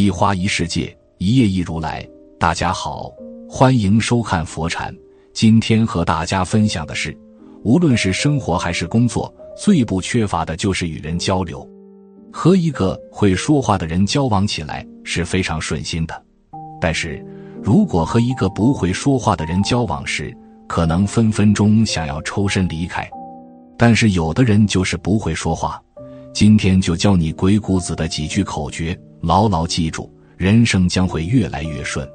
一花一世界，一叶一如来。大家好，欢迎收看佛禅。今天和大家分享的是，无论是生活还是工作，最不缺乏的就是与人交流。和一个会说话的人交往起来是非常顺心的，但是如果和一个不会说话的人交往时，可能分分钟想要抽身离开。但是有的人就是不会说话，今天就教你鬼谷子的几句口诀，牢牢记住，人生将会越来越顺。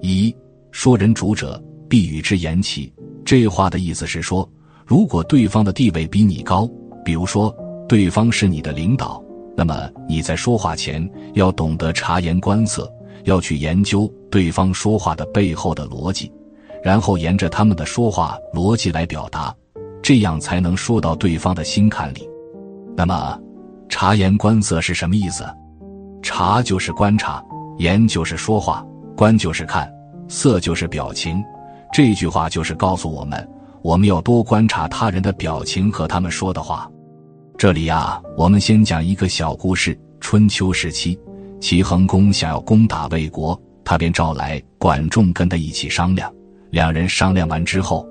一说人主者，必与之言齐。这话的意思是说，如果对方的地位比你高，比如说对方是你的领导。那么你在说话前要懂得察言观色，要去研究对方说话的背后的逻辑，然后沿着他们的说话逻辑来表达，这样才能说到对方的心坎里。那么，察言观色是什么意思？察就是观察，言就是说话，观就是看，色就是表情。这句话就是告诉我们，我们要多观察他人的表情和他们说的话。这里呀，我们先讲一个小故事。春秋时期，齐桓公想要攻打魏国，他便召来管仲跟他一起商量。两人商量完之后，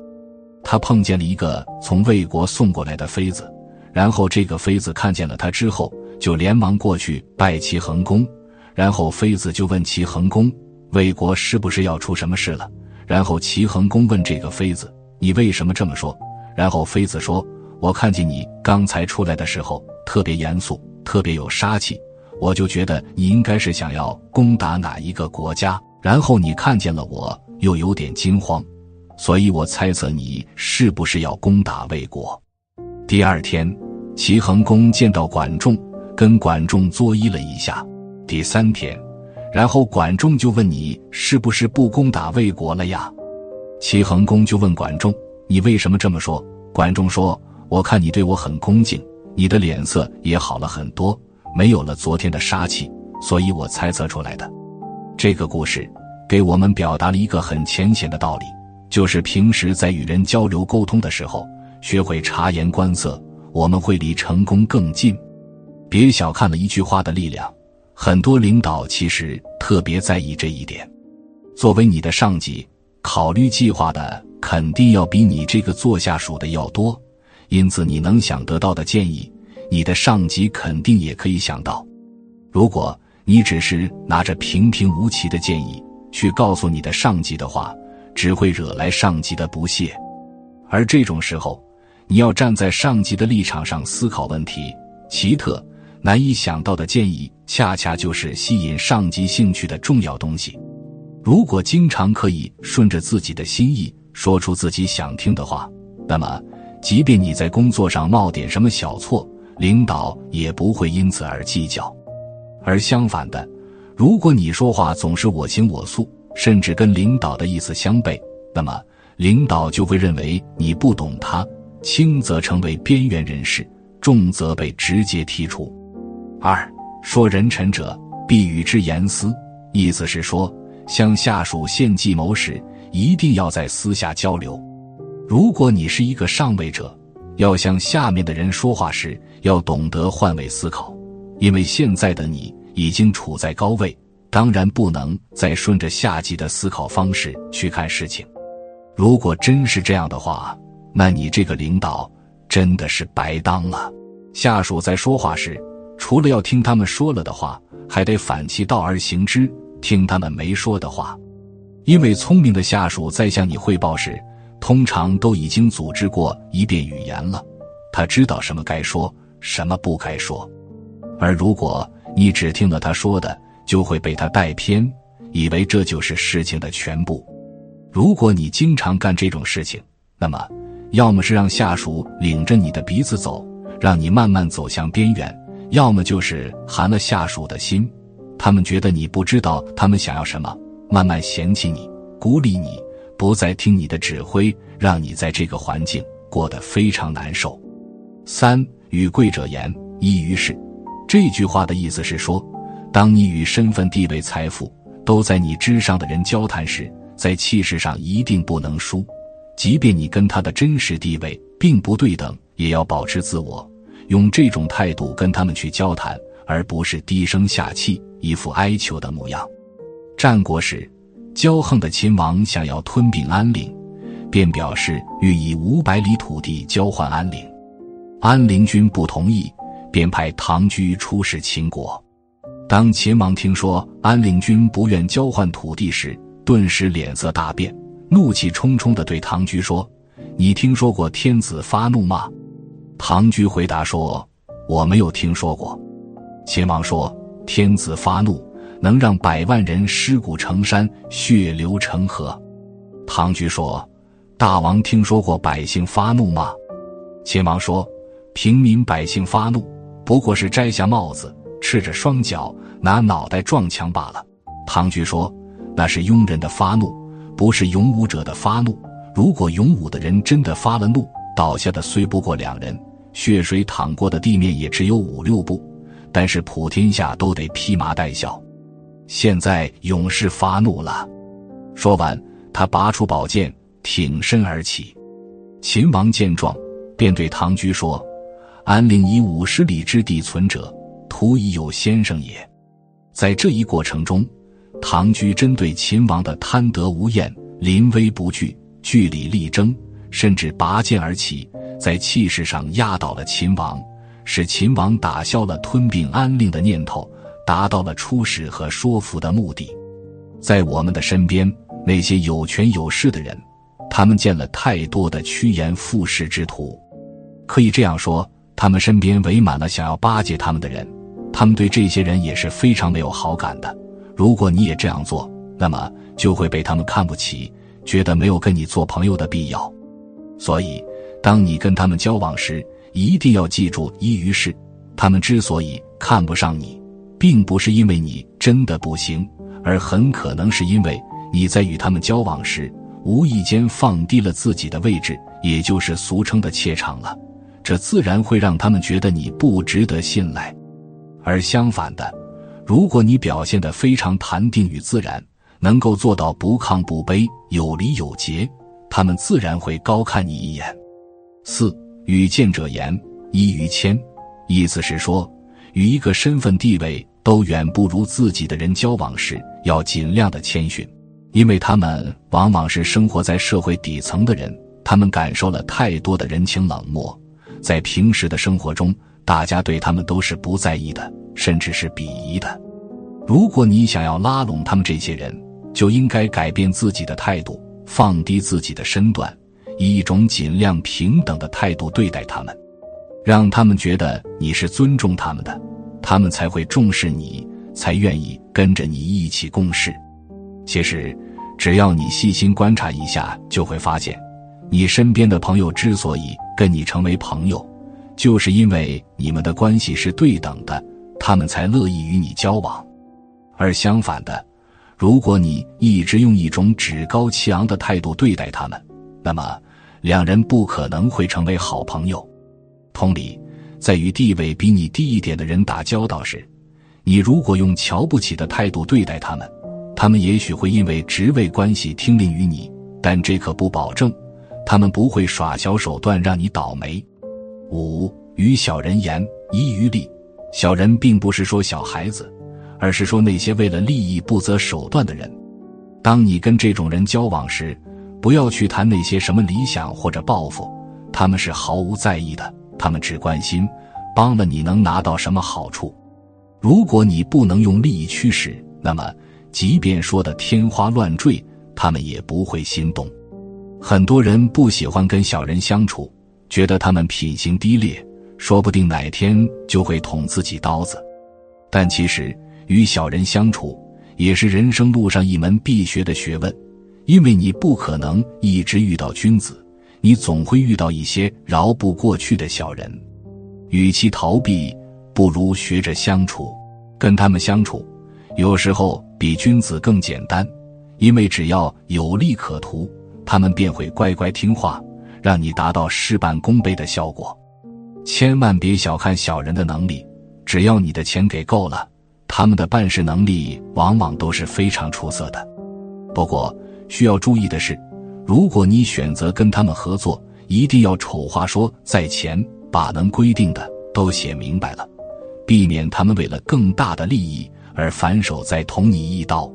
他碰见了一个从魏国送过来的妃子，然后这个妃子看见了他之后，就连忙过去拜齐桓公。然后妃子就问齐桓公：“魏国是不是要出什么事了？”然后齐桓公问这个妃子：“你为什么这么说？”然后妃子说。我看见你刚才出来的时候特别严肃，特别有杀气，我就觉得你应该是想要攻打哪一个国家。然后你看见了我，又有点惊慌，所以我猜测你是不是要攻打魏国。第二天，齐桓公见到管仲，跟管仲作揖了一下。第三天，然后管仲就问你是不是不攻打魏国了呀？齐桓公就问管仲：“你为什么这么说？”管仲说。我看你对我很恭敬，你的脸色也好了很多，没有了昨天的杀气，所以我猜测出来的。这个故事给我们表达了一个很浅显的道理，就是平时在与人交流沟通的时候，学会察言观色，我们会离成功更近。别小看了一句话的力量，很多领导其实特别在意这一点。作为你的上级，考虑计划的肯定要比你这个做下属的要多。因此，你能想得到的建议，你的上级肯定也可以想到。如果你只是拿着平平无奇的建议去告诉你的上级的话，只会惹来上级的不屑。而这种时候，你要站在上级的立场上思考问题。奇特难以想到的建议，恰恰就是吸引上级兴趣的重要东西。如果经常可以顺着自己的心意说出自己想听的话，那么。即便你在工作上冒点什么小错，领导也不会因此而计较。而相反的，如果你说话总是我行我素，甚至跟领导的意思相悖，那么领导就会认为你不懂他，轻则成为边缘人士，重则被直接剔除。二说人臣者，必与之言私，意思是说，向下属献计谋时，一定要在私下交流。如果你是一个上位者，要向下面的人说话时，要懂得换位思考，因为现在的你已经处在高位，当然不能再顺着下级的思考方式去看事情。如果真是这样的话，那你这个领导真的是白当了。下属在说话时，除了要听他们说了的话，还得反其道而行之，听他们没说的话，因为聪明的下属在向你汇报时。通常都已经组织过一遍语言了，他知道什么该说，什么不该说。而如果你只听了他说的，就会被他带偏，以为这就是事情的全部。如果你经常干这种事情，那么要么是让下属领着你的鼻子走，让你慢慢走向边缘；要么就是寒了下属的心，他们觉得你不知道他们想要什么，慢慢嫌弃你，孤立你。不再听你的指挥，让你在这个环境过得非常难受。三与贵者言，一于是。这句话的意思是说，当你与身份、地位、财富都在你之上的人交谈时，在气势上一定不能输。即便你跟他的真实地位并不对等，也要保持自我，用这种态度跟他们去交谈，而不是低声下气、一副哀求的模样。战国时，骄横的秦王想要吞并安陵，便表示欲以五百里土地交换安陵。安陵君不同意，便派唐雎出使秦国。当秦王听说安陵君不愿交换土地时，顿时脸色大变，怒气冲冲地对唐雎说：“你听说过天子发怒吗？”唐雎回答说：“我没有听说过。”秦王说：“天子发怒，能让百万人尸骨成山，血流成河。”唐雎说：“大王听说过百姓发怒吗？”秦王说：“平民百姓发怒，不过是摘下帽子，赤着双脚，拿脑袋撞墙罢了。”唐雎说。那是庸人的发怒，不是勇武者的发怒。如果勇武的人真的发了怒，倒下的虽不过两人，血水淌过的地面也只有五六步，但是普天下都得披麻戴孝。现在勇士发怒了。说完，他拔出宝剑，挺身而起。秦王见状，便对唐雎说：“安陵以五十里之地存者，徒已有先生也。”在这一过程中。唐雎针对秦王的贪得无厌、临危不惧、据理力争，甚至拔剑而起，在气势上压倒了秦王，使秦王打消了吞并安陵的念头，达到了出使和说服的目的。在我们的身边，那些有权有势的人，他们见了太多的趋炎附势之徒，可以这样说，他们身边围满了想要巴结他们的人，他们对这些人也是非常没有好感的。如果你也这样做，那么就会被他们看不起，觉得没有跟你做朋友的必要。所以，当你跟他们交往时，一定要记住一于是：他们之所以看不上你，并不是因为你真的不行，而很可能是因为你在与他们交往时，无意间放低了自己的位置，也就是俗称的怯场了。这自然会让他们觉得你不值得信赖。而相反的。如果你表现得非常淡定与自然，能够做到不亢不卑、有礼有节，他们自然会高看你一眼。四与见者言，一于谦，意思是说，与一个身份地位都远不如自己的人交往时，要尽量的谦逊，因为他们往往是生活在社会底层的人，他们感受了太多的人情冷漠，在平时的生活中，大家对他们都是不在意的。甚至是鄙夷的。如果你想要拉拢他们这些人，就应该改变自己的态度，放低自己的身段，以一种尽量平等的态度对待他们，让他们觉得你是尊重他们的，他们才会重视你，才愿意跟着你一起共事。其实，只要你细心观察一下，就会发现，你身边的朋友之所以跟你成为朋友，就是因为你们的关系是对等的。他们才乐意与你交往，而相反的，如果你一直用一种趾高气昂的态度对待他们，那么两人不可能会成为好朋友。同理，在与地位比你低一点的人打交道时，你如果用瞧不起的态度对待他们，他们也许会因为职位关系听令于你，但这可不保证他们不会耍小手段让你倒霉。五与小人言，宜于利。小人并不是说小孩子，而是说那些为了利益不择手段的人。当你跟这种人交往时，不要去谈那些什么理想或者抱负，他们是毫无在意的。他们只关心帮了你能拿到什么好处。如果你不能用利益驱使，那么即便说的天花乱坠，他们也不会心动。很多人不喜欢跟小人相处，觉得他们品行低劣。说不定哪天就会捅自己刀子，但其实与小人相处也是人生路上一门必学的学问，因为你不可能一直遇到君子，你总会遇到一些饶不过去的小人。与其逃避，不如学着相处。跟他们相处，有时候比君子更简单，因为只要有利可图，他们便会乖乖听话，让你达到事半功倍的效果。千万别小看小人的能力，只要你的钱给够了，他们的办事能力往往都是非常出色的。不过需要注意的是，如果你选择跟他们合作，一定要丑话说在前，把能规定的都写明白了，避免他们为了更大的利益而反手再捅你一刀。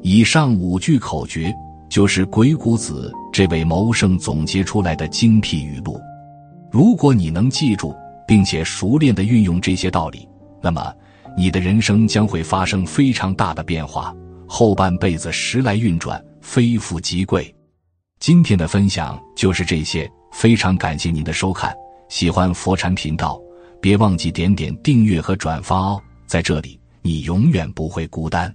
以上五句口诀就是鬼谷子这位谋圣总结出来的精辟语录。如果你能记住，并且熟练的运用这些道理，那么你的人生将会发生非常大的变化，后半辈子时来运转，非富即贵。今天的分享就是这些，非常感谢您的收看。喜欢佛禅频道，别忘记点点订阅和转发哦，在这里你永远不会孤单。